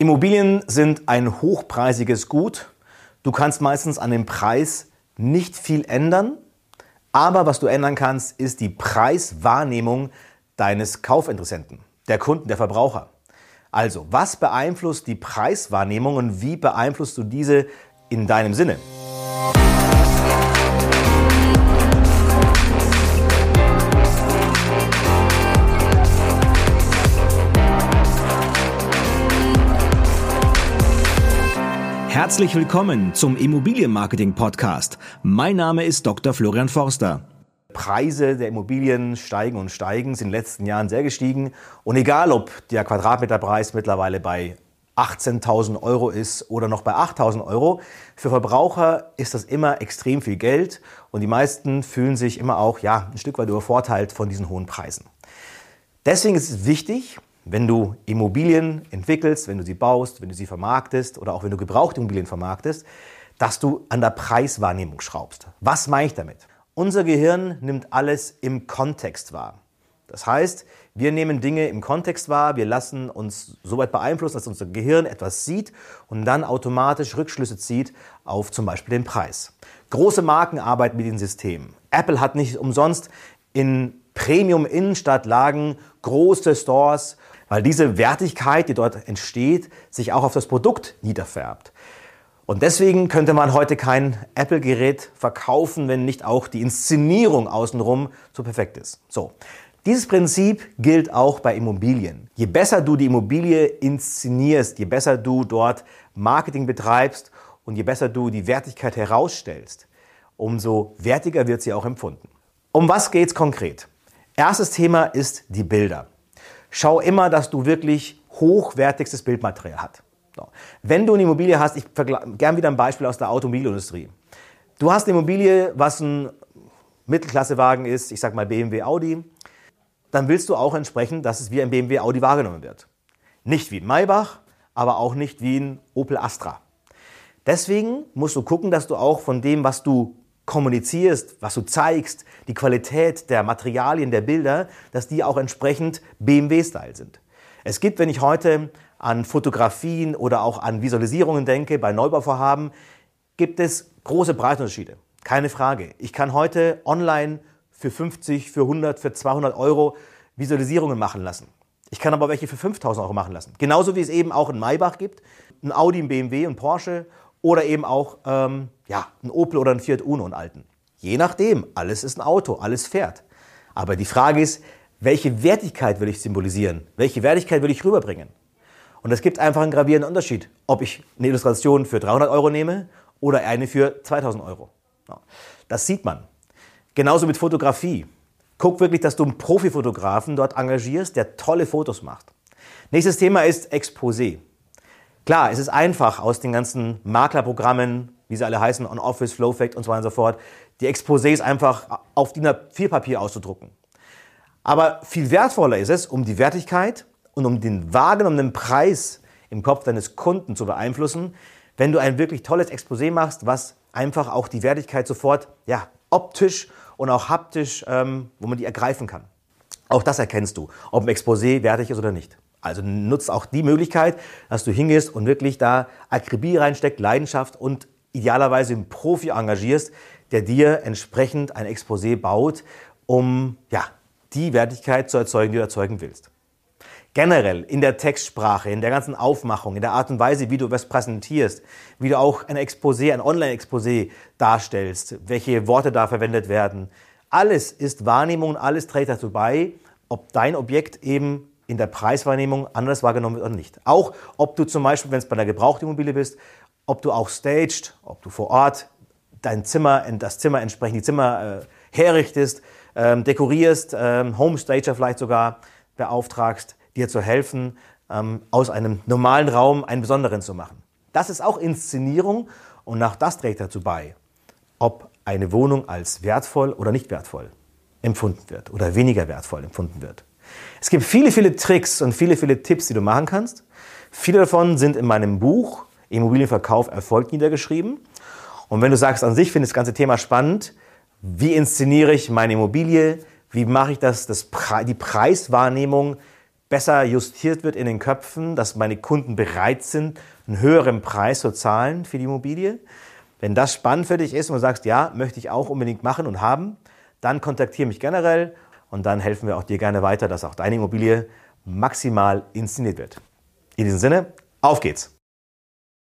Immobilien sind ein hochpreisiges Gut. Du kannst meistens an dem Preis nicht viel ändern, aber was du ändern kannst, ist die Preiswahrnehmung deines Kaufinteressenten, der Kunden, der Verbraucher. Also, was beeinflusst die Preiswahrnehmung und wie beeinflusst du diese in deinem Sinne? Herzlich willkommen zum Immobilienmarketing Podcast. Mein Name ist Dr. Florian Forster. Preise der Immobilien steigen und steigen, sind in den letzten Jahren sehr gestiegen. Und egal, ob der Quadratmeterpreis mittlerweile bei 18.000 Euro ist oder noch bei 8.000 Euro, für Verbraucher ist das immer extrem viel Geld und die meisten fühlen sich immer auch ja, ein Stück weit übervorteilt von diesen hohen Preisen. Deswegen ist es wichtig, wenn du Immobilien entwickelst, wenn du sie baust, wenn du sie vermarktest oder auch wenn du gebrauchte Immobilien vermarktest, dass du an der Preiswahrnehmung schraubst. Was meine ich damit? Unser Gehirn nimmt alles im Kontext wahr. Das heißt, wir nehmen Dinge im Kontext wahr, wir lassen uns so weit beeinflussen, dass unser Gehirn etwas sieht und dann automatisch Rückschlüsse zieht auf zum Beispiel den Preis. Große Marken arbeiten mit den Systemen. Apple hat nicht umsonst in Premium-Innenstadtlagen große Stores, weil diese Wertigkeit, die dort entsteht, sich auch auf das Produkt niederfärbt. Und deswegen könnte man heute kein Apple-Gerät verkaufen, wenn nicht auch die Inszenierung außenrum so perfekt ist. So. Dieses Prinzip gilt auch bei Immobilien. Je besser du die Immobilie inszenierst, je besser du dort Marketing betreibst und je besser du die Wertigkeit herausstellst, umso wertiger wird sie auch empfunden. Um was geht's konkret? Erstes Thema ist die Bilder. Schau immer, dass du wirklich hochwertigstes Bildmaterial hast. So. Wenn du eine Immobilie hast, ich gern wieder ein Beispiel aus der Automobilindustrie. Du hast eine Immobilie, was ein Mittelklassewagen ist, ich sag mal BMW Audi, dann willst du auch entsprechend, dass es wie ein BMW Audi wahrgenommen wird. Nicht wie ein Maybach, aber auch nicht wie ein Opel Astra. Deswegen musst du gucken, dass du auch von dem, was du kommunizierst, was du zeigst, die Qualität der Materialien, der Bilder, dass die auch entsprechend BMW-Style sind. Es gibt, wenn ich heute an Fotografien oder auch an Visualisierungen denke, bei Neubauvorhaben, gibt es große Preisunterschiede. Keine Frage. Ich kann heute online für 50, für 100, für 200 Euro Visualisierungen machen lassen. Ich kann aber welche für 5000 Euro machen lassen. Genauso wie es eben auch in Maybach gibt, ein Audi, ein BMW, ein Porsche oder eben auch ähm, ja, ein Opel oder ein Fiat Uno, einen alten. Je nachdem, alles ist ein Auto, alles fährt. Aber die Frage ist, welche Wertigkeit will ich symbolisieren? Welche Wertigkeit will ich rüberbringen? Und es gibt einfach einen gravierenden Unterschied, ob ich eine Illustration für 300 Euro nehme oder eine für 2000 Euro. Das sieht man. Genauso mit Fotografie. Guck wirklich, dass du einen Profifotografen dort engagierst, der tolle Fotos macht. Nächstes Thema ist Exposé. Klar, es ist einfach aus den ganzen Maklerprogrammen, wie sie alle heißen, On-Office, Flowfact und so weiter und so fort, die Exposés einfach auf DIN A4-Papier auszudrucken. Aber viel wertvoller ist es, um die Wertigkeit und um den wahrgenommenen Preis im Kopf deines Kunden zu beeinflussen, wenn du ein wirklich tolles Exposé machst, was einfach auch die Wertigkeit sofort ja, optisch und auch haptisch, ähm, wo man die ergreifen kann. Auch das erkennst du, ob ein Exposé wertig ist oder nicht. Also nutzt auch die Möglichkeit, dass du hingehst und wirklich da Akribie reinsteckt, Leidenschaft und idealerweise einen Profi engagierst, der dir entsprechend ein Exposé baut, um ja, die Wertigkeit zu erzeugen, die du erzeugen willst. Generell in der Textsprache, in der ganzen Aufmachung, in der Art und Weise, wie du was präsentierst, wie du auch ein Exposé, ein Online-Exposé darstellst, welche Worte da verwendet werden. Alles ist Wahrnehmung alles trägt dazu bei, ob dein Objekt eben in der Preiswahrnehmung anders wahrgenommen wird oder nicht. Auch ob du zum Beispiel, wenn es bei einer Gebrauchtimmobilie bist, ob du auch staged, ob du vor Ort dein Zimmer, das Zimmer entsprechend die Zimmer äh, herrichtest, ähm, dekorierst, ähm, Homestager vielleicht sogar beauftragst, dir zu helfen, ähm, aus einem normalen Raum einen besonderen zu machen. Das ist auch Inszenierung und auch das trägt dazu bei, ob eine Wohnung als wertvoll oder nicht wertvoll empfunden wird oder weniger wertvoll empfunden wird. Es gibt viele, viele Tricks und viele, viele Tipps, die du machen kannst. Viele davon sind in meinem Buch Immobilienverkauf Erfolg niedergeschrieben. Und wenn du sagst, an sich finde ich das ganze Thema spannend, wie inszeniere ich meine Immobilie, wie mache ich das, das die Preiswahrnehmung besser justiert wird in den Köpfen, dass meine Kunden bereit sind, einen höheren Preis zu zahlen für die Immobilie. Wenn das spannend für dich ist und du sagst, ja, möchte ich auch unbedingt machen und haben, dann kontaktiere mich generell und dann helfen wir auch dir gerne weiter, dass auch deine Immobilie maximal inszeniert wird. In diesem Sinne, auf geht's!